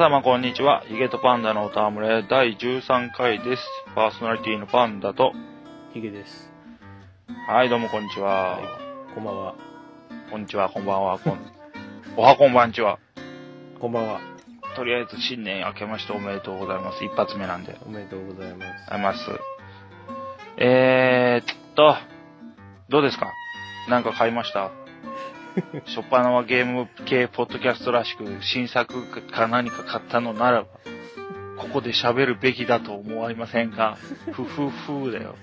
皆様こんにちは。ヒゲとパンダのおたむれ第13回です。パーソナリティのパンダと、ヒゲです。はい、どうもこんにちは。はい。こんばんは。こんにちは、こんばんは、こん、おはこんばんちは。こんばんは。とりあえず新年明けましておめでとうございます。一発目なんで。おめでとうございます。あります。えーっと、どうですか？なんか買いました？しょっぱなはゲーム系ポッドキャストらしく新作か何か買ったのならば、ここで喋るべきだと思いませんか？ふふふだよ。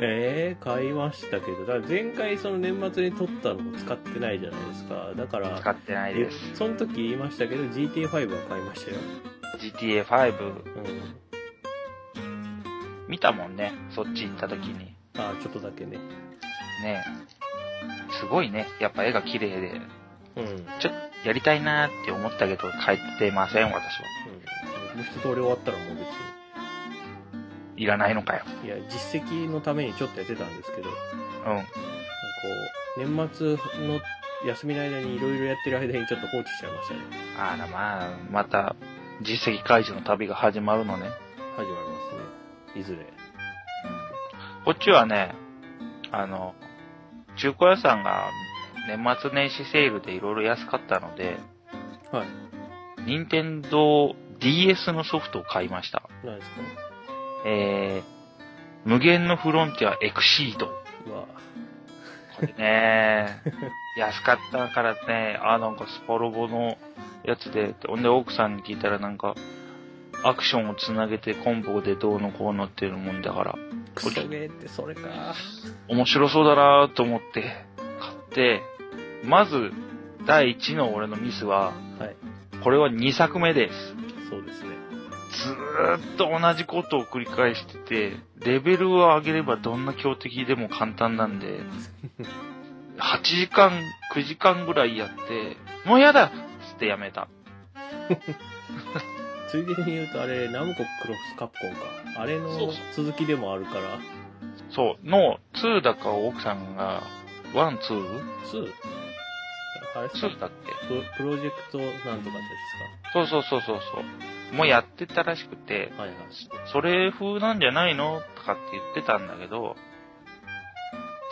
えー、買いましたけど、だから前回その年末に撮ったのも使ってないじゃないですか。だから、使ってないえです。その時言いましたけど、GTA5 は買いましたよ。GTA5 うん。見たもんね。そっち行った時に。あちょっとだけね。ねすごいね。やっぱ絵が綺麗で。うん。ちょっとやりたいなーって思ったけど、買ってません、私は。うん。もう一通り終わったらもう別いらないのかよ。に。いや、実績のためにちょっとやってたんですけど、なんん。こう、年末の休みの間にいろいろやってる間にちょっと放置しちゃいましたね。あらまあ、また、実績解除の旅が始まるのね。始まりますね。いずれ。こっちはね、あの、中古屋さんが年末年始セールでいろいろ安かったので、はい。任天堂 DS のソフトを買いました。何ですか？えー、無限のフロンティアエクシード。うわこれね、安かったからね、あ、なんかスパロボのやつで、ほんで奥さんに聞いたらなんか、アクションをつなげてコンボでどうのこうのっていうもんだから、クソゲーってそれか。面白そうだなと思って買って、まず、第1の俺のミスは、はい。これは2作目です。そうですね。ずーっと同じことを繰り返してて、レベルを上げればどんな強敵でも簡単なんで、8時間、9時間ぐらいやって、もうやだっつってやめた。ついでに言うとあれ、ナムコクロスカプコンか。あれのそう続きでもあるから、そう、の2だか奥さんが、1、2? 2? あれ？ですか2だっけ？ププロジェクトなんとかってやそうそうそうそうそう。もうやってたらしくて、はいはい。それ風なんじゃないのとかって言ってたんだけど、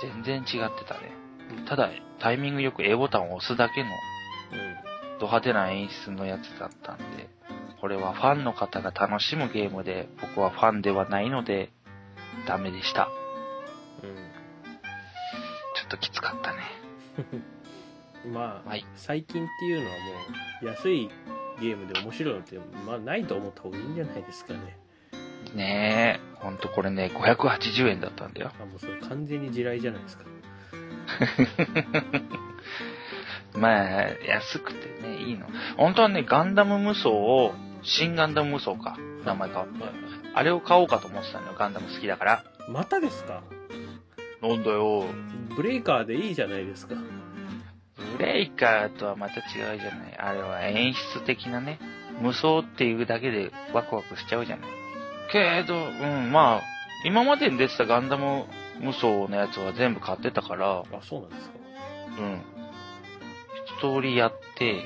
全然違ってたね。ただ、タイミングよく A ボタンを押すだけのうド派手な演出のやつだったんで、これはファンの方が楽しむゲームで、僕はファンではないので、ダメでした。ん。ちょっときつかったね。うん。まあ、はい最近っていうのはもう、安いゲームで面白いのって、まあ、ないと思った方がいいんじゃないですかね。ねえ、ほんとこれね、580円だったんだよ。あ、もうそれ完全に地雷じゃないですか。まあ、安くてね、いいの。本当はね、ガンダム無双を、新ガンダム無双か、名前変わって。はいあれを買おうかと思ってたのよ、ガンダム好きだから。またですか？なんだよ。ブレイカーでいいじゃないですか。ブレイカーとはまた違うじゃない。あれは演出的なね。無双っていうだけでワクワクしちゃうじゃない。けど、うん、まあ、今までに出てたガンダム無双のやつは全部買ってたから、あ、そうなんですか。うん。一通りやって、え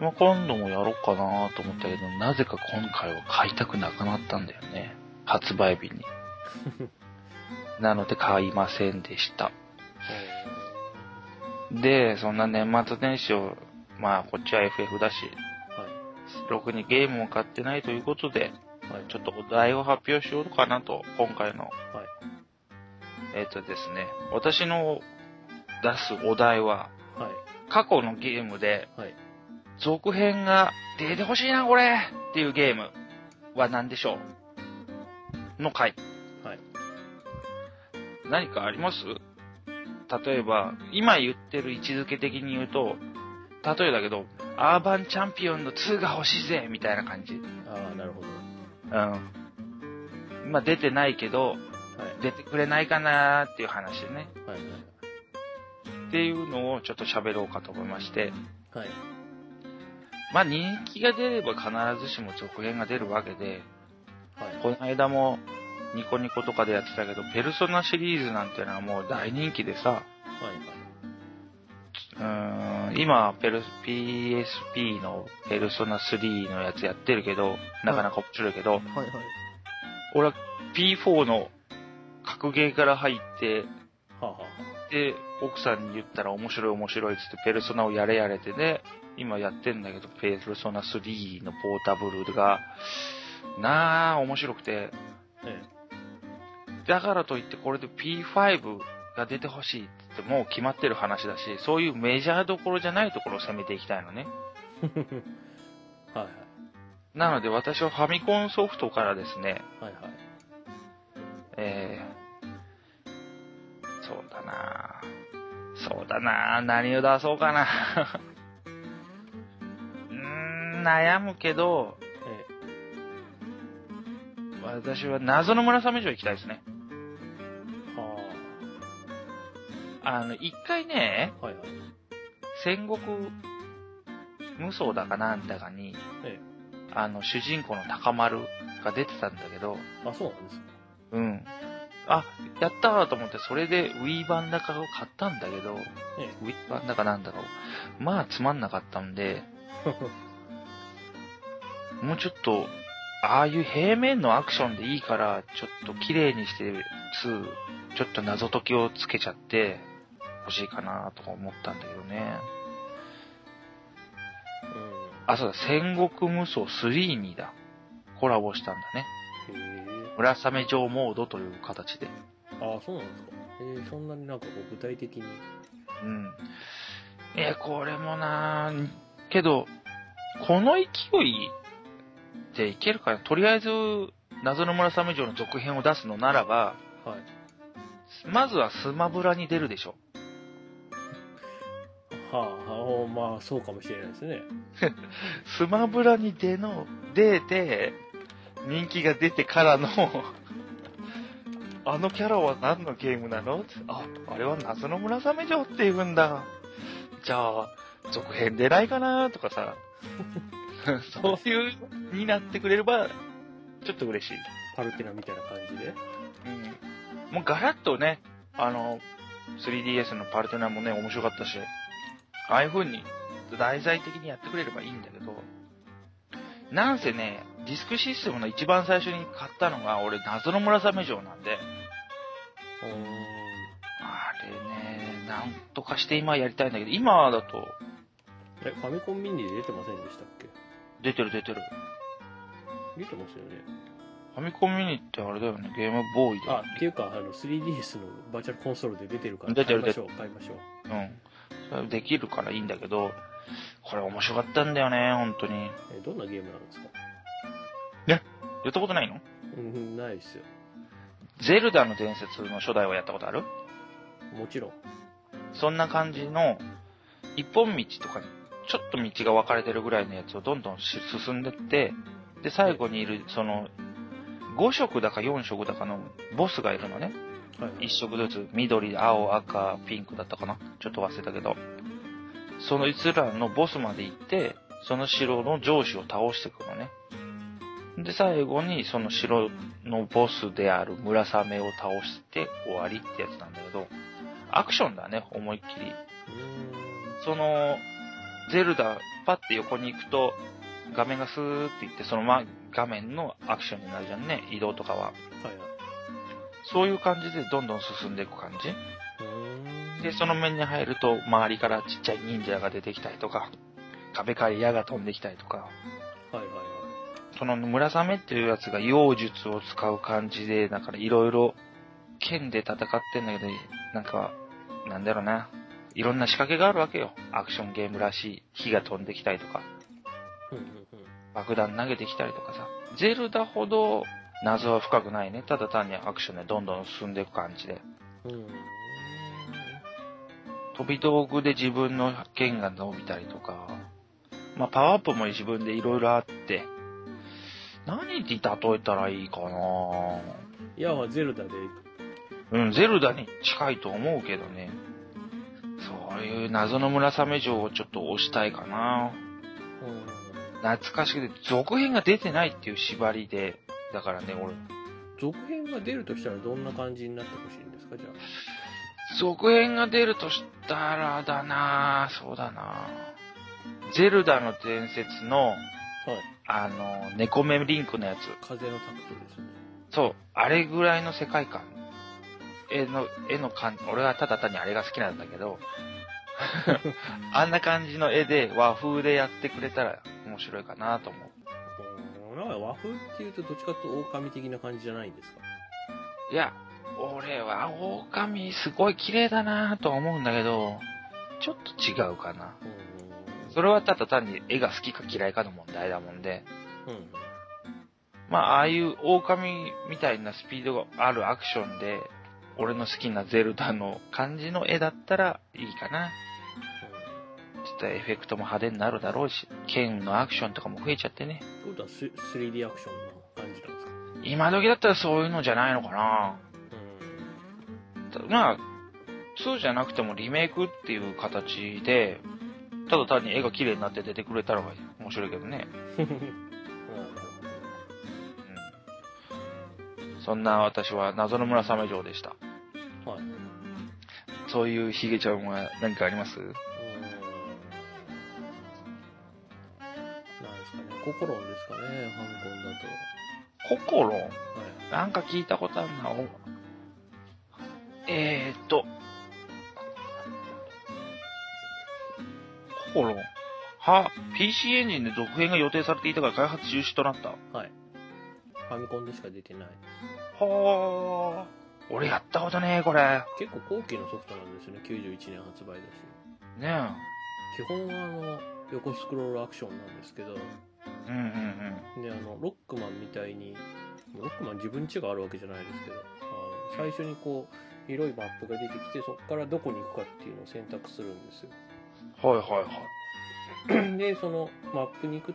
まあ、今度もやろうかなと思ったけど、なぜか今回は買いたくなくなったんだよね。発売日に。なので買いませんでした。えで、そんな年末年始を、まあ、こっちは FF だし、はろくにゲームも買ってないということで、い。はい。ちょっとお題を発表しようかなと、今回の。はい。えっ、とですね、私の出すお題は、はい。過去のゲームで、はい。続編が出てほしいな、これっていうゲームは何でしょう？の回。はい。何かあります？例えば、今言ってる位置づけ的に言うと、例えだけど、アーバンチャンピオンの2が欲しいぜみたいな感じ。ああ、なるほど。うん。今出てないけど、はい。出てくれないかなーっていう話でね。はい。っていうのをちょっと喋ろうかと思いまして。はい。まあ人気が出れば必ずしも続編が出るわけで、はい。この間もニコニコとかでやってたけど、ペルソナシリーズなんてのはもう大人気でさ、はい。うーん、うん、今、ペル、PSP のペルソナ3のやつやってるけど、なかなか面白いけど、はいはい。俺は P4 の格ゲーから入って、はあ、はで、奥さんに言ったら面白い面白いっつってペルソナをやれやれてね、今やってんだけど、ペルソナ3のポータブルが、なあ、面白くて、あ、えだからといってこれで P5 が出てほしいって言ってもう決まってる話だし、そういうメジャーどころじゃないところを攻めていきたいのね。え。はいなので私はファミコンソフトからですね、はい。はいはい。えー、そうだなそうだな何を出そうかな悩むけど、え私は謎の村雨城行きたいですね。え。はあの、一回ね、あ。はいはい。戦国無双だかなんだかに、えあの、主人公の高丸が出てたんだけど、あ、そうなんですか。うん。あ、やったーと思って、それで Wii 版だかを買ったんだけど、え Wii 版だかなんだかを、まあつまんなかったんで、え。もうちょっと、ああいう平面のアクションでいいから、ちょっと綺麗にして、2、ちょっと謎解きをつけちゃって、欲しいかなとか思ったんだけどね。あ、そうだ、戦国無双3にだ。コラボしたんだね。うん。へえ。村雨城モードという形で。ああ、そうなんですか。へえ、そんなになんかこう具体的に？うん。え、これもなけど、この勢いでいけるかな？とりあえず、謎の村雨城の続編を出すのならば、はい。まずはスマブラに出るでしょ。はあ、おまあ、そうかもしれないですね。スマブラに出の、出て、人気が出てからの、あのキャラは何のゲームなの？あ、あれは謎の村雨城って言うんだ。じゃあ、続編出ないかな？とかさ。そういう、になってくれれば、ちょっと嬉しい。パルテナみたいな感じで？うん。もうガラッとね、あの、3DS のパルテナもね、面白かったし、ああいう風に題材的にやってくれればいいんだけど、なんせね、ディスクシステムの一番最初に買ったのが、俺、謎の村雨城なんで、うーん。あれね、なんとかして今やりたいんだけど、今だと、え、ファミコンミニで出てませんでしたっけ？出てる出てる。出てますよね。ファミコンミニってあれだよね、ゲームボーイだね。っていうか、あの、3DS のバーチャルコンソールで出てるから、出てる買いましょう、買いましょう。うん。それできるからいいんだけど、これ面白かったんだよね、本当に。え、どんなゲームなんですか？やったことないの？うん、ないですよ。ゼルダの伝説の初代はやったことある？もちろん。そんな感じの、一本道とかに、ちょっと道が分かれてるぐらいのやつをどんどんし進んでって、で、最後にいる、その、5色だか4色だかのボスがいるのね。はい、はい。1色ずつ、緑、青、赤、ピンクだったかなちょっと忘れたけど。そのいつらのボスまで行って、その城の上司を倒していくのね。で、最後にその城のボスである村雨を倒して終わりってやつなんだけど、アクションだね、思いっきり。その、ゼルダ、パッて横に行くと、画面がスーっていって、そのま、画面のアクションになるじゃんね、移動とかは。ん。はいはい。そういう感じでどんどん進んでいく感じ。で、その面に入ると、周りからちっちゃい忍者が出てきたりとか、壁から矢が飛んできたりとか、はいはいはい。その村雨っていうやつが妖術を使う感じで、だからいろいろ剣で戦ってんだけど、なんか、なんだろうな。いろんな仕掛けがあるわけよ。アクションゲームらしい。火が飛んできたりとか。爆弾投げてきたりとかさ。ゼルダほど謎は深くないね。ただ単にアクションでどんどん進んでいく感じで。飛び道具で自分の剣が伸びたりとか、まあパワーアップも自分でいろいろあって、何に例えたらいいかないや、まあゼルダで、うん、ゼルダに近いと思うけどね。そういう謎の村雨城をちょっと押したいかなうん。懐かしくて、続編が出てないっていう縛りで、だからね、俺、続編が出るとしたらどんな感じになってほしいんですか、じゃ続編が出るとしたらだなそうだなゼルダの伝説の、はい。あの、猫目リンクのやつ。風のタクトですね。そう、あれぐらいの世界観。絵の、絵の感俺はただ単にあれが好きなんだけど、あんな感じの絵で和風でやってくれたら面白いかなと思う。うんなんか和風っていうとどっちかというと狼的な感じじゃないんですか？いや、俺は狼すごい綺麗だなとは思うんだけど、ちょっと違うかな。うん。それはただ単に絵が好きか嫌いかの問題だもんで、うん。まあ、ああいう狼みたいなスピードがあるアクションで、俺の好きなゼルダの感じの絵だったらいいかな。ちょっとエフェクトも派手になるだろうし、剣のアクションとかも増えちゃってね。ということはス 3D アクションの感じなんですか？今時だったらそういうのじゃないのかな。たまあ、2じゃなくてもリメイクっていう形で、ただ単に絵が綺麗になって出てくれたら面白いけどね。そんな私は謎の村雨城でした。はい。そういうヒゲちゃんは何かあります？うーん。なんですかね。ココロンですかね、ハンコンだと。ココロン？はい。なんか聞いたことあるな。おえーっと。ココロン？は、PC エンジンで続編が予定されていたが開発中止となった。はい。ファミコンでしか出てない。はあ。俺やったことねえ、これ。結構後期のソフトなんですよね。91年発売だし。ね基本はあの、横スクロールアクションなんですけど、え。うんうんで、あの、ロックマンみたいに、ロックマン自分家があるわけじゃないですけど、あの最初にこう、広いマップが出てきて、そこからどこに行くかっていうのを選択するんですよ。うん。はいはいはい。で、そのマップに行く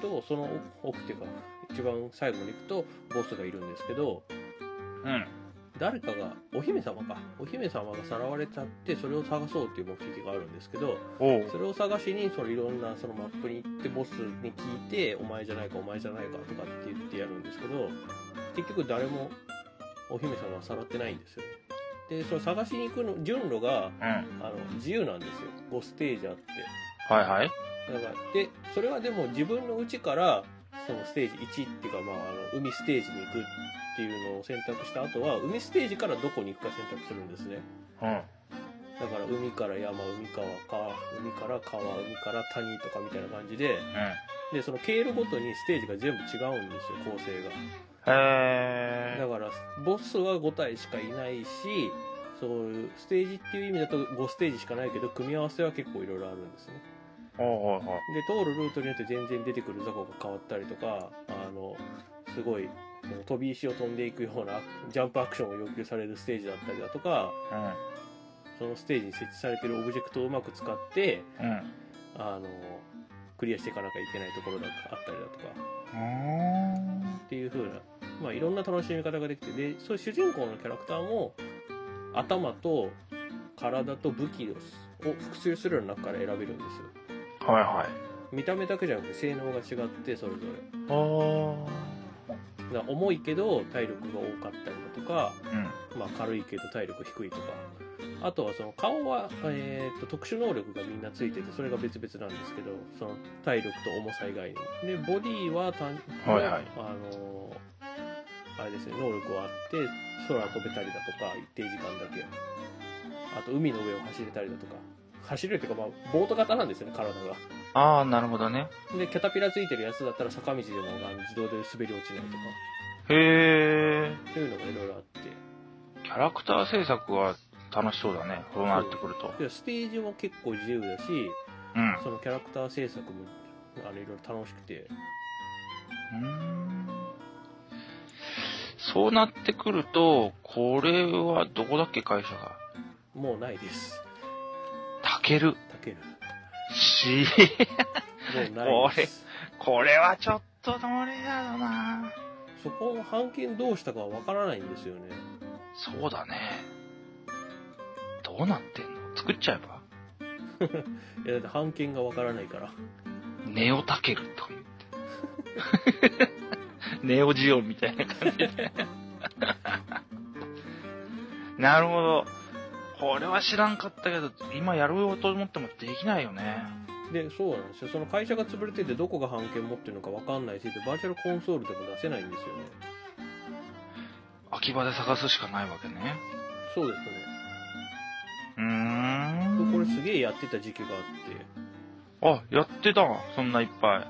と、その奥っていうか、一番最後まで行くと、ボスがいるんですけど、うん。誰かが、お姫様か。お姫様がさらわれちゃって、それを探そうっていう目的があるんですけど。それを探しに、そのいろんなそのマップに行って、ボスに聞いて、お前じゃないか、お前じゃないかとかって言ってやるんですけど、結局誰もお姫様はさらってないんですよね。で、その探しに行くの、順路が、うん。あの、自由なんですよ。5ステージあって。はいはい。だから、で、それはでも自分の家から、そのステージ1っていうか、まあ、あの、海ステージに行くっていうのを選択した後は、海ステージからどこに行くか選択するんですね。うん。だから、海から山、海から川、海から川、海から谷とかみたいな感じで、で、その経路ごとにステージが全部違うんですよ、構成が。へだから、ボスは5体しかいないし、そういう、ステージっていう意味だと5ステージしかないけど、組み合わせは結構いろいろあるんですね。で、通るルートによって全然出てくる雑魚が変わったりとか、あの、すごい、飛び石を飛んでいくようなジャンプアクションを要求されるステージだったりだとか、そのステージに設置されてるオブジェクトをうまく使って、うん。うん。あの、クリアしていかなきゃいけないところだあったりだとか。っていう風な、まあいろんな楽しみ方ができて、で、そういう主人公のキャラクターも、頭と体と武器を複数種類の中から選べるんですよ。はいはい。見た目だけじゃなくて性能が違って、それぞれ。あだから重いけど体力が多かったりだとか、うん。まあ、軽いけど体力低いとかあとはその顔は、えー、と特殊能力がみんなついててそれが別々なんですけどその体力と重さ以外にもでボディは単はいはいあのーあれですね能力はあって空飛べたりだとか一定時間だけあと海の上を走れたりだとか走れるっていうかまあボート型なんですよね体がああ、なるほどね。でキャタピラついてるやつだったら坂道でもあの自動で滑り落ちないとかへえ。っていうのがいろいろあってキャラクター制作は楽しそうだね。そうなってくると。でステージも結構自由だしうん。そのキャラクター制作もあのいろいろ楽しくてうーんそうなってくると、これはどこだっけ会社が。もうないですたける。たけるし、もうないですこれはちょっとどれやだなそこどうしたかわからないんですよねそうだね。どうなってんの？作っちゃえば？いやだってがわからないからネオタケルとか言って。ネオジオンみたいな感じで。なるほど。これは知らんかったけど、今やろうと思ってもできないよね。で、そうなんですよ。その会社が潰れててどこが版権持ってるのかわかんないし、でバーチャルコンソールでも出せないんですよね。秋葉で探すしかないわけね。そうですね。うーん。これすげえやってた時期があって、あ、やってた。そんないっぱい。はい。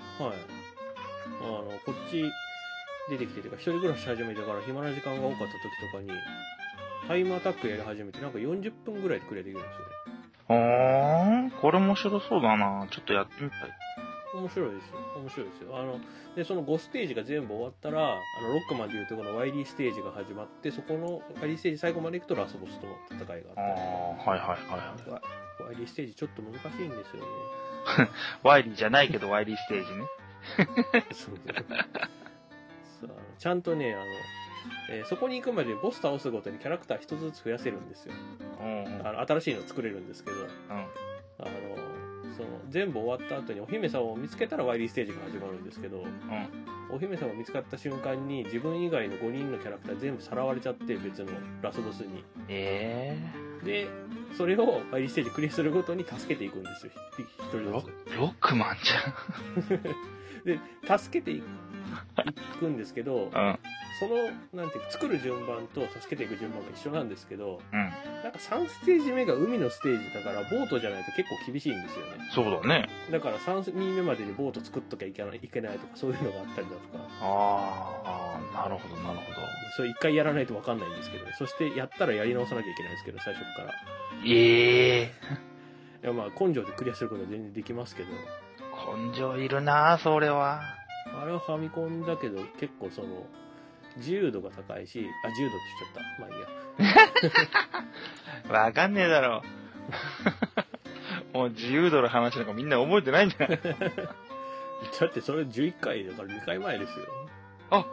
あの、こっち出てきててか、一人暮らし始めてから暇な時間が多かった時とかに、タイムアタックやり始めて、なんか40分ぐらいでクリアできるんですよね。あー、これ面白そうだな。ちょっとやってみたい。面白いですよ。面白いですよ。あの、で、その5ステージが全部終わったら、あの、ロックマンでいうとこのワイリーステージが始まって、そこのワイリーステージ最後まで行くとラスボスとの戦いがああって。ー、はいはいはい。ワワイリーステージちょっと難しいんですよね。ワイリーじゃないけど、ワイリーステージね。そうそうちゃんとね、あの、えーそこに行くまでボス倒すごとにキャラクター一つずつ増やせるんですよ。うん。うん。あの新しいの作れるんですけど、あの、その、全部終わった後にお姫様を見つけたらワイリーステージが始まるんですけど、うん。お姫様見つかった瞬間に自分以外の5人のキャラクター全部さらわれちゃって別のラスボスに。えで、それをワイリーステージクリアするごとに助けていくんですよ。ひ一ー、人ロずつ。ロックマンじ で、助けていくんですけど。うん。その、なんていうか、作る順番と助けていく順番が一緒なんですけど、うん。なんか3ステージ目が海のステージだから、ボートじゃないと結構厳しいんですよね。そうだね。だから3人目までにボート作っときゃいけないいけないとか、そういうのがあったりだとか、あー、なるほどなるほど。それ一回やらないとわかんないんですけどね。そしてやったらやり直さなきゃいけないんですけど、最初から。いええや、まあ、根性でクリアすることは全然できますけど、ー、根性いるなそれは。あれはファミコンだけど、結構その、自由度が高いし、あ、自由度って言っちゃった。まあいいや。わかんねえだろ。もう自由度の話なんかみんな覚えてないんじゃない？だってそれ11回だから2回前ですよ。あ、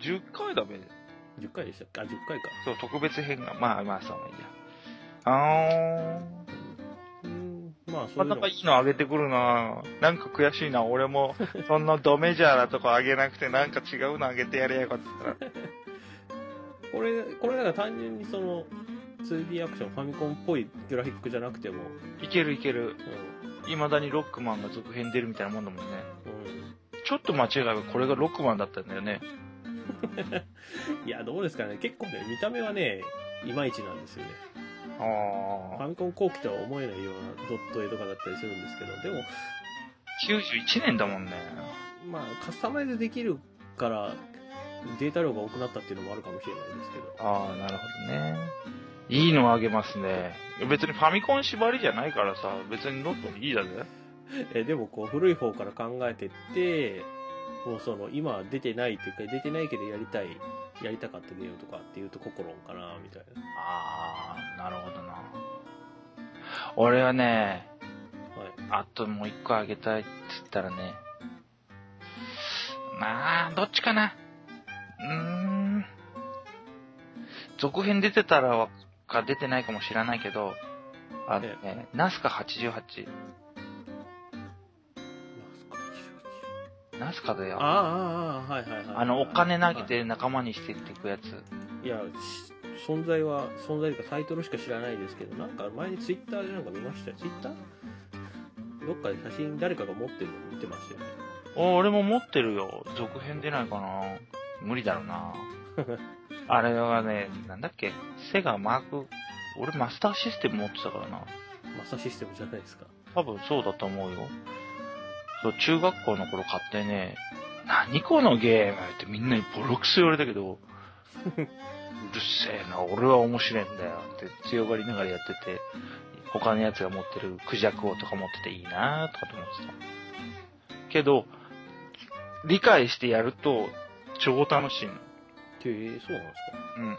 10回だべ。10回でしたっけ？あ、10回か。そう、特別編が。まあまあ、そういいや。あー。うん、まあ、そまたういうのかいいのあげてくるななんか悔しいな。俺も、そんなドメジャーなとこあげなくて、なんか違うのあげてやれやよかったら。これ、これだから単純にその、2D アクション、ファミコンっぽいグラフィックじゃなくても、いけるいける。う未だにロックマンが続編出るみたいなもんだもんね。ん、うん。ちょっと間違えばこれがロックマンだったんだよね。いや、どうですかね。結構ね、見た目はね、いまいちなんですよね。フあァミコン後期とは思えないようなドット絵とかだったりするんですけど、でも、ー。91年だもんね。まあ、カスタマイズできるから、データ量が多くなったっていうのもあるかもしれないですけど。ああ、なるほどね。いいのあげますね。別にファミコン縛りじゃないからさ、別にノットでいいだぜ。えでもこう古い方から考えてってもうその今出てないっていうか出てないけどやりたいやりたかったゲームとかっていうと心かなみたいなああ、なるほどな。俺はね、はいあともう一個あげたいっつったらね。まあ、どっちかな。うーん。続編出てたらか出てないかもしれないけど、あのね、ナスカ88。ナスカだよ。ああああああはいはいはいあの、お金投げはて仲間にしてっていくやつ。いいやし存在は存在というかタイトルしか知らないですけどなんか前にツイッターでなんか見ました？よツイッター？どっかで写真誰かが持ってるの見てましたよねお俺も持ってるよ。続編出ないかな無理だろうな。あれはね、なんだっけ？セガマーク、俺マスターシステム持ってたからな。マスターシステムじゃないですか多分そうだと思うよ。そう、中学校の頃買ってね、何このゲームってみんなにボロクソ言われたけど、うるせえな、俺は面白いんだよって強がりながらやってて、他のやつが持ってるクジャク王とか持ってていいなとかと思ってた。けど、理解してやると超楽しいの。へえそうなんですかうん。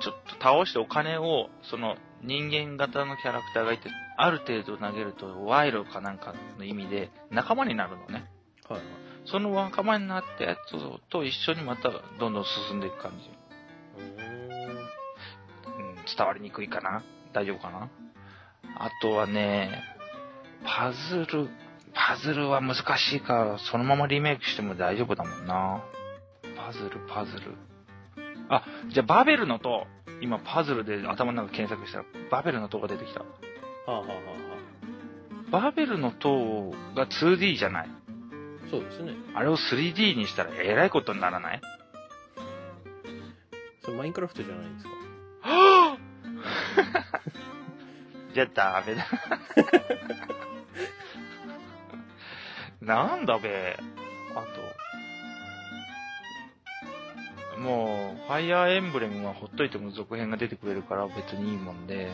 ちょっと倒してお金を、その人間型のキャラクターがいて、ある程度投げると賄賂かなんかの意味で仲間になるのね。はいはいその仲間になったやつと一緒にまたどんどん進んでいく感じ。うん、伝わりにくいかな？大丈夫かな？あとはね、パズル、パズルは難しいから、そのままリメイクしても大丈夫だもんな。パズル、パズル。あ、じゃあバベルの塔。今パズルで頭の中検索したら、バベルの塔が出てきた。はあ、はあはあはバベルの塔が 2D じゃない。あ、そうですね。あれを 3D にしたらえらいことにならない？それマインクラフトじゃないんですか？は じゃあダメだ。なんだべ。もう、ファイアーエンブレムはほっといても続編が出てくれるから別にいいもんで、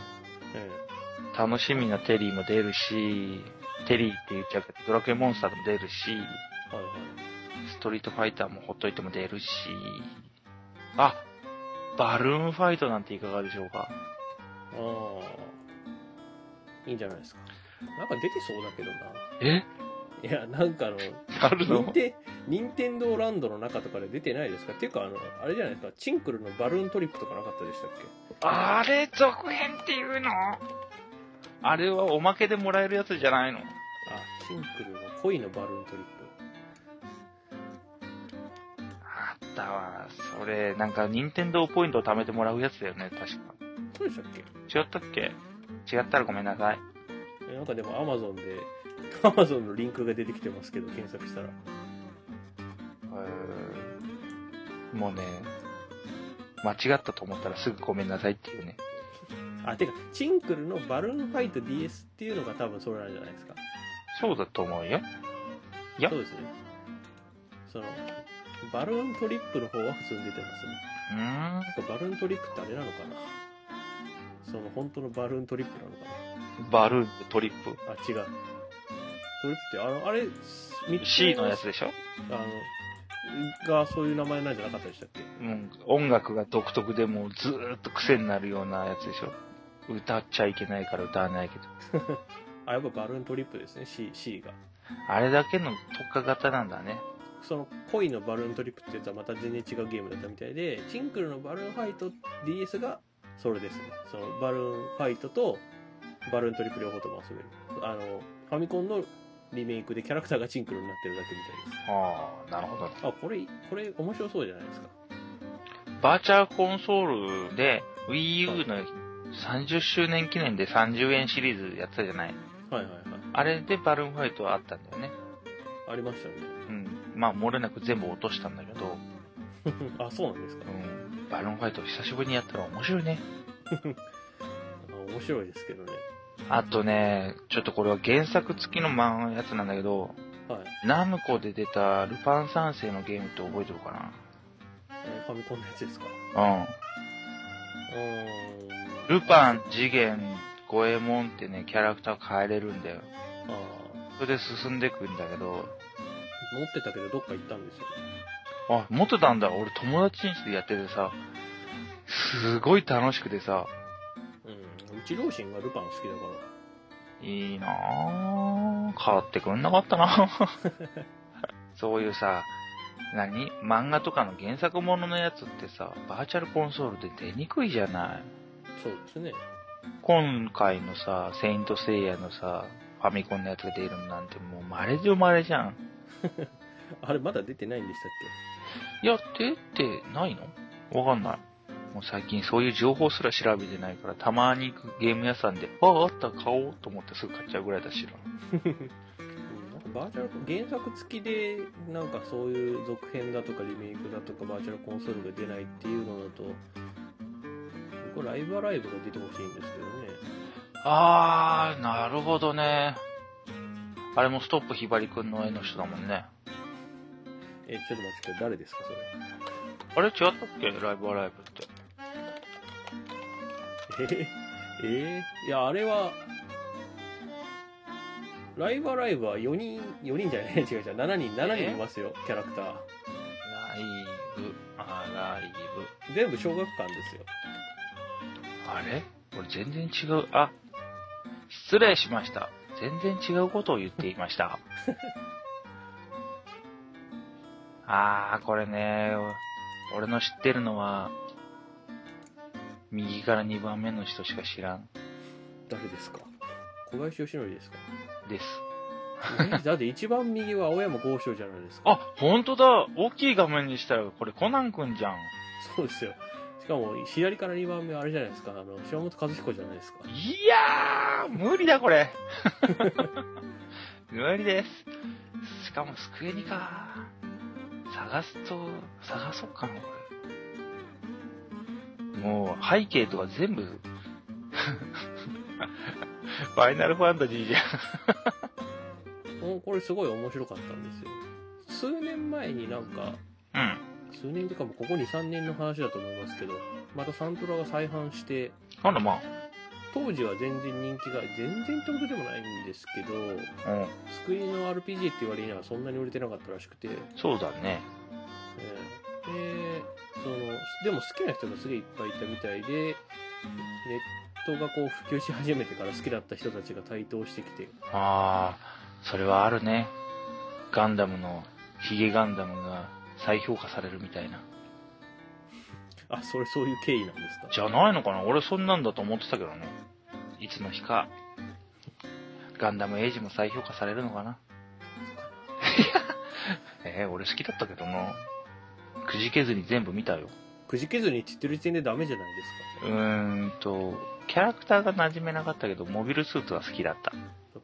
え楽しみなテリーも出るし、テリーって言っちゃうけど、ドラクエモンスターでも出るし、え。はいはい。ストリートファイターもほっといても出るし、あバルーンファイトなんていかがでしょうか。ああ。いいんじゃないですか。なんか出てそうだけどな。え？いや、なんかあの、あるの？任天堂ランドの中とかで出てないですか？っていうか、あの、あれじゃないですか、チンクルのバルーントリップとかなかったでしたっけ？あれ、続編っていうの？あれはおまけでもらえるやつじゃないの？あ、チンクルの恋のバルーントリッあったわ。それ、なんか、任天堂ポイントを貯めてもらうやつだよね、確か。プ。そうでしたっけ？違ったっけ？違ったらごめんなさい。えなんかでも Amazon で、Amazon のリンクが出てきてますけど、検索したら。えーもうね、間違ったと思ったらすぐごめんなさいっていうね。あ、てか、チンクルのバルーンファイト DS っていうのが多分それなんじゃないですか。そうだと思うよ。いやそうですね。その、バルーントリップの方は普通に出てますね。うーん。バルーントリップってあれなのかなその本当のバルーントリップなのかバルーントリップ？なあ、違う。トリップって、あの、あれ、C のやつでしょ？あの、がそういう名前なんじゃなかったでしたっけ？うん。音楽が独特でもうずーっと癖になるようなやつでしょ？歌っちゃいけないから歌わないけど。あ、やっぱバルーントリップですね、C, C が。あれだけの特化型なんだね。その恋のバルーントリップってやつはまた全然違うゲームだったみたいで、チンクルのバルーンファイト DS がそれですね。そのバルーンファイトとバルーントリップ両方とも遊べる。あの、ファミコンのリメイクでキャラクターがチンクルになってるだけみたいです。ああ、なるほど。あ、これ、これ面白そうじゃないですか。バーチャルコンソールで Wii U の30周年記念で30円シリーズやってたじゃない？はいはいはい。あれでバルーンファイトはあったんだよね。ありましたね。うん。まあ、漏れなく全部落としたんだけど、あ、そうなんですかう。ん。バルーンファイト久しぶりにやったら面白いね。あ 面白いですけどね。あとね、ちょっとこれは原作付きの漫画やつなんだけど、はい。ナムコで出たルパン三世のゲームって覚えてるかえーファミコンのやつですか？なうん。ルパン、次元、五右衛門ってね、キャラクター変えれるんだよ。ああ、それで進んでくんだけど、持ってたけどどっか行ったんですよ。あ、持ってたんだ。俺友達にしてやっててさ、すごい楽しくてさ、ち両親がルパン好きだから。いいなぁ。変わってくんなかったな そういうさ、何？漫画とかの原作もののやつってさ、バーチャルコンソールで出にくいじゃない。そうですね。今回のさ、セイントセイヤのさ、ファミコンのやつが出るなんてもう稀で稀じゃん。あれまだ出てないんでしたっいや、出てないの？わかんない。もう最近そういう情報すら調べてないから、たまに行くゲーム屋さんで、あ、あった、買おうと思ってすぐ買っちゃうぐらいだし バーチャル、原作付きで、なんかそういう続編だとかリメイクだとかバーチャルコンソールが出ないっていうのだと、ライブアライブが出てほしいんですけどね。あー、なるほどね。あれもストップひばりくんの絵の人だもんね。え、ちょっと待って。誰ですか、それ。あれ違ったっけ？ライブアライブ。えー、えーいや、あれは、ライブアライブは4人、4人じゃない、違う違う、7人、7人いますよ、キャラクター。ライブ、アライブ。全部小学館ですよ。あれ？これ全然違う。あ、失礼しました。全然違うことを言っていました。あー、これね、俺の知ってるのは、右から2番目の人しか知らん。誰ですか？小林義則ですか？です。えだって一番右は青山剛昌じゃないですか。あ、ほんとだ大きい画面にしたら、これコナンくんじゃん。そうですよ。しかも、左から2番目はあれじゃないですか。あの、島本和彦じゃないですか。いやー、無理だこれ。無理です。しかも、スクエニか。探すと、探そうかな、これ。もう、背景とか全部、ファイナルファンタジーじゃん。もうこれすごい面白かったんですよ。数年前になんか、うん。数年というかもうここ2、3年の話だと思いますけど、またサントラが再販して、なんだま当時は全然人気が、全然ってことでもないんですけど、あ、うん。救いの RPG って言われにはそんなに売れてなかったらしくて、そうだね。えーで、その、でも好きな人がすげえいっぱいいたみたいで、ネットがこう普及し始めてから好きだった人たちが台頭してきて、ああ、それはあるね。ガンダムの、ヒゲガンダムが再評価されるみたいな。あ、それそういう経緯なんですか？じゃないのかな？俺そんなんだと思ってたけどね。いつの日か、ガンダムエイジも再評価されるのかな？えー、俺好きだったけどな。くじけずに全部見たよ。くじけずにって言ってる時点でダメじゃないですか。うーんと、キャラクターが馴染めなかったけど、モビルスーツは好きだった。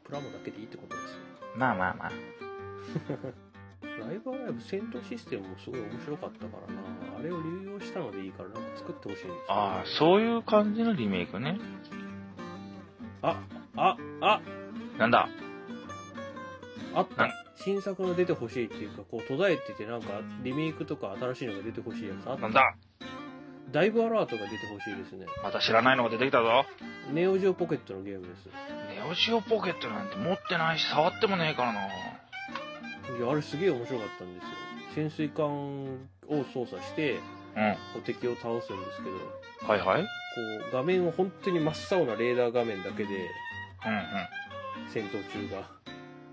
プラモだけでいいってことですね。まあまあまあ。ライブアライブ戦闘システムもすごい面白かったからな。あれを流用したのでいいからなんか作ってほしいんですよ、ね。ああ、そういう感じのリメイクね。あ、あ、あ、なんだ？あったな。新作の出てほしいっていうか、こう途絶えててなんかリメイクとか新しいのが出てほしいやつあった。なんだ？ダイブアラートが出てほしいですね。また知らないのが出てきたぞ。ネオジオポケットのゲームです。ネオジオポケットなんて持ってないし、触ってもねえからな。いや、あれすげえ面白かったんですよ。潜水艦を操作して、うん。敵を倒すんですけど、はいはい。こう画面は本当に真っ青なレーダー画面だけでうんうん。戦闘中が。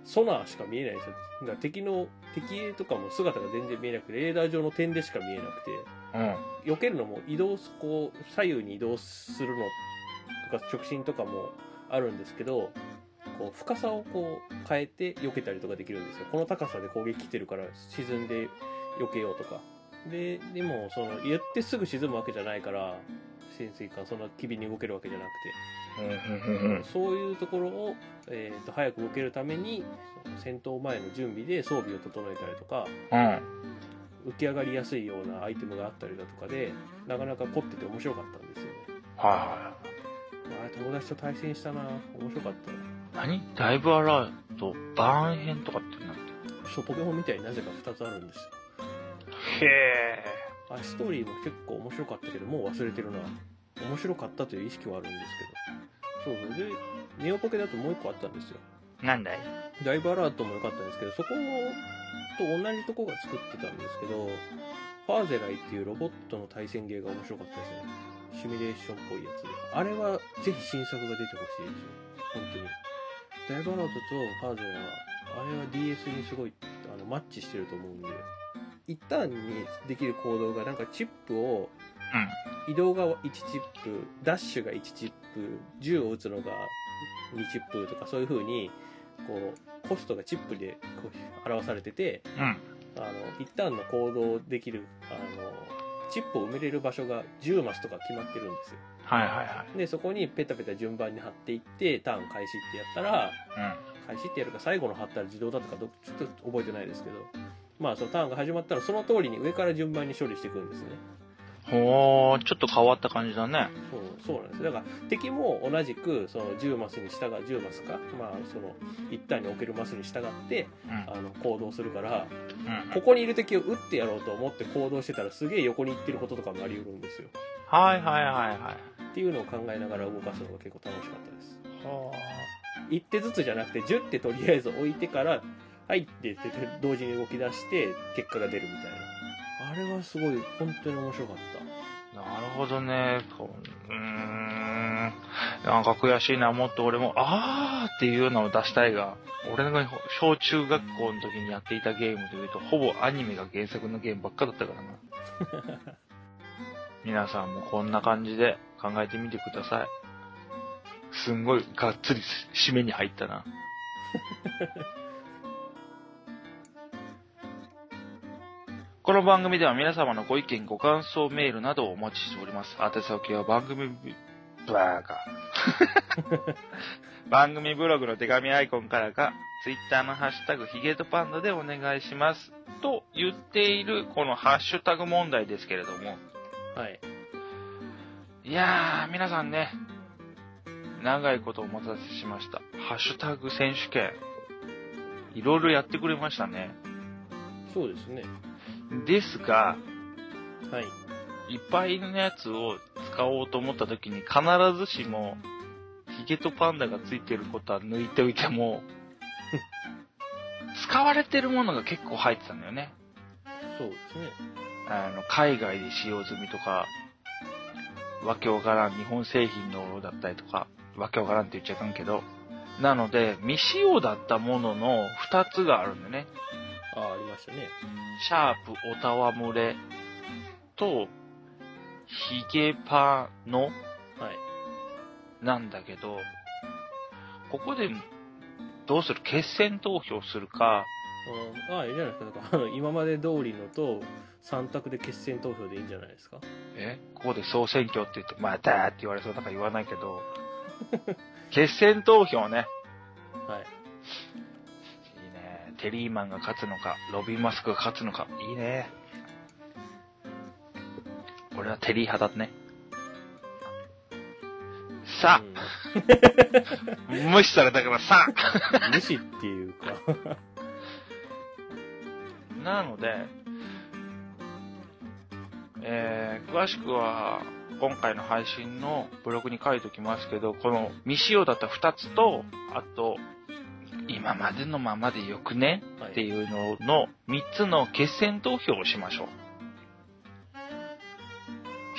ソナーしか見えないんですよ。だから敵の、敵とかも姿が全然見えなくて、レーダー上の点でしか見えなくて、うん。避けるのも移動す、こう、左右に移動するのとか、直進とかもあるんですけど、こう、深さをこう、変えて避けたりとかできるんですよ。この高さで攻撃来てるから沈んで避けようとか。で、でも、その、言ってすぐ沈むわけじゃないから、潜水艦そんな機敏に動けるわけじゃなくて、うんうんうんそういうところを、えー、と早く動けるために戦闘前の準備で装備を整えたりとかうん。浮き上がりやすいようなアイテムがあったりだとかでなかなか凝ってて面白かったんですよねはあれ友達と対戦したな面白かった。何？ダイブアラート、バーン編とかってなって。そうポケモンみたいになぜか2つあるんですよへえ。あれストーリーも結構面白かったけどもう忘れてるな面白かったという意識はあるんですけどそうそうでネオポケだともう一個あったんですよなんだい？ダイブアラートも良かったんですけど、そこと同じとこが作ってたんですけど、ファーゼライっていうロボットの対戦ゲーが面白かったですね。シミュレーションっぽいやつで。あれはぜひ新作が出てほしいですよ。本当に。ダイブアラートとファーゼライは、あれは DS にすごいあのマッチしてると思うんで、一旦にできる行動がなんかチップを移動が1チップ、ダッシュが1チップ、銃を撃つのが2チップとかそういう風に、こう、コストがチップでこう表されてて、うん。うん。あの、一旦の行動できる、あの、チップを埋めれる場所が10マスとか決まってるんですよ。はいはいはい。で、そこにペタペタ順番に貼っていって、ターン開始ってやったら、開始ってやるか最後の貼ったら自動だとかど、ちょっと覚えてないですけど、まあそのターンが始まったらその通りに上から順番に処理していくんですね。うん。ほー、ちょっと変わった感じだね。そう、そうなんです。だから、敵も同じく、その10マスに従う、10マスか、まあ、その、一旦に置けるマスに従って、うん。あの、行動するから、うん。ここにいる敵を撃ってやろうと思って行動してたら、すげえ横に行ってることとかもあり得るんですよ。はいはいはいはい。っていうのを考えながら動かすのが結構楽しかったです。は一手ずつじゃなくて、10手とりあえず置いてから、はいって言って、同時に動き出して、結果が出るみたいな。あれはすごい、本当に面白かった。なるほどね。こううーん。なんか悔しいな、もっと俺も、あーっていうのを出したいが、俺が小中学校の時にやっていたゲームで言うと、ほぼアニメが原作のゲームばっかだったからな。皆さんもこんな感じで考えてみてください。すんごいがっつり締めに入ったな。この番組では皆様のご意見、ご感想メールなどをお待ちしております。宛先は番組、ブラーカ。番組ブログの手紙アイコンからか、ツイッターのハッシュタグヒゲとパンダでお願いします。と言っているこのハッシュタグ問題ですけれども。はい。いやー、皆さんね、長いことお待たせしました。ハッシュタグ選手権。いろいろやってくれましたね。そうですね。ですが、はい。いっぱいのやつを使おうと思った時に必ずしも、ヒゲとパンダがついてることは抜いておいても、使われてるものが結構入ってたんだよね。そうですね。あの、海外で使用済みとか、わけわからん日本製品のだったりとか、わけわからんって言っちゃいかんけど、なので、未使用だったものの2つがあるんだよね。ああ、ありましたね。シャープオタワムレと、ヒゲパの、はい。なんだけど、ここで、どうする？決選投票するか、うん、ああ、いいじゃないですか。あの今まで通りのと、3択で決選投票でいいんじゃないですか？え？ここで総選挙って言って、またって言われそうだから言わないけど、決選投票ね。はい。テリーマンが勝つのか、ロビンマスクが勝つのか。いいね。俺はテリー派だね。さあ、うん、無視されたからさあ 無視っていうか なので、えー、詳しくは、今回の配信のブログに書いておきますけど、この未使用だった2つと、あと、今までのままでよくね？っていうのの3つの決選投票をしましょう。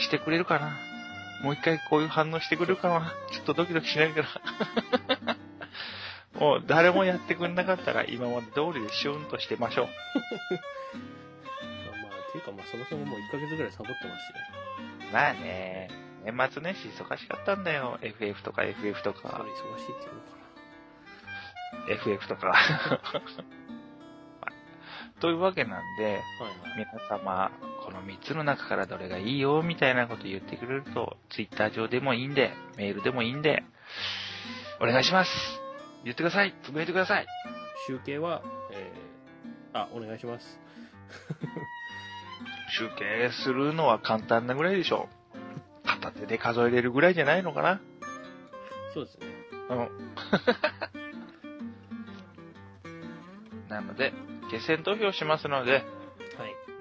してくれるかな？もう一回こういう反応してくれるかな？ちょっとドキドキしないから。もう誰もやってくれなかったら今まで通りでシュンとしてましょう。まあ、ていうかまあそもそももう1ヶ月ぐらいサボってますしね。まあね、年末年始忙しかったんだよ。FF とか FF とか。忙しいって言うのかな。FF とか。というわけなんで、はいはい、皆様、この3つの中からどれがいいよ、みたいなこと言ってくれると、Twitter 上でもいいんで、メールでもいいんで、お願いします。言ってください。つぶやいてください。集計は、えー、あ、お願いします。集計するのは簡単なぐらいでしょう。片手で数えれるぐらいじゃないのかなそうですね。うん。なので、決選投票しますので、はい。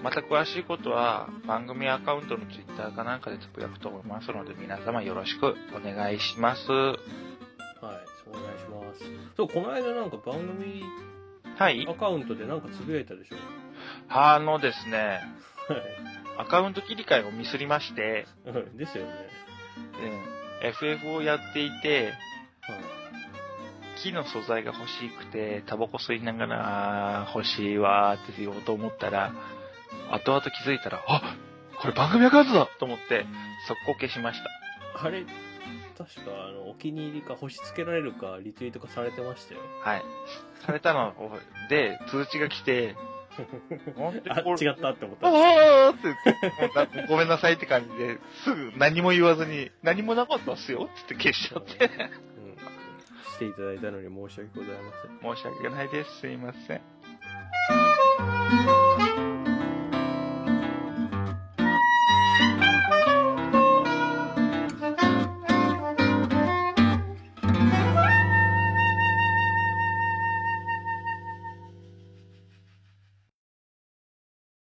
また詳しいことは番組アカウントの Twitter かなんかでつぶやくと思いますので、皆様よろしくお願いします。はい、お願いします。そう、この間なんか番組はい。アカウントでなんかつぶやいたでしょ？あのですね、アカウント切り替えをミスりまして、ですよね。うん。FF をやっていて、木の素材が欲しくて、タバコ吸いながら欲しいわーって言おうと思ったら、後々気づいたら、あこれ番組アカウントだと思って、速攻消しました。あれ、確か、あの、お気に入りか、星つけられるか、リツイートかされてましたよ。はい。されたので、通知が来て、あ、違ったって思った。ああってって、ごめんなさいって感じで、すぐ何も言わずに、何もなかったっすよって消しちゃって。来ていただいたのに申し訳ございません。申し訳ないです。すいません。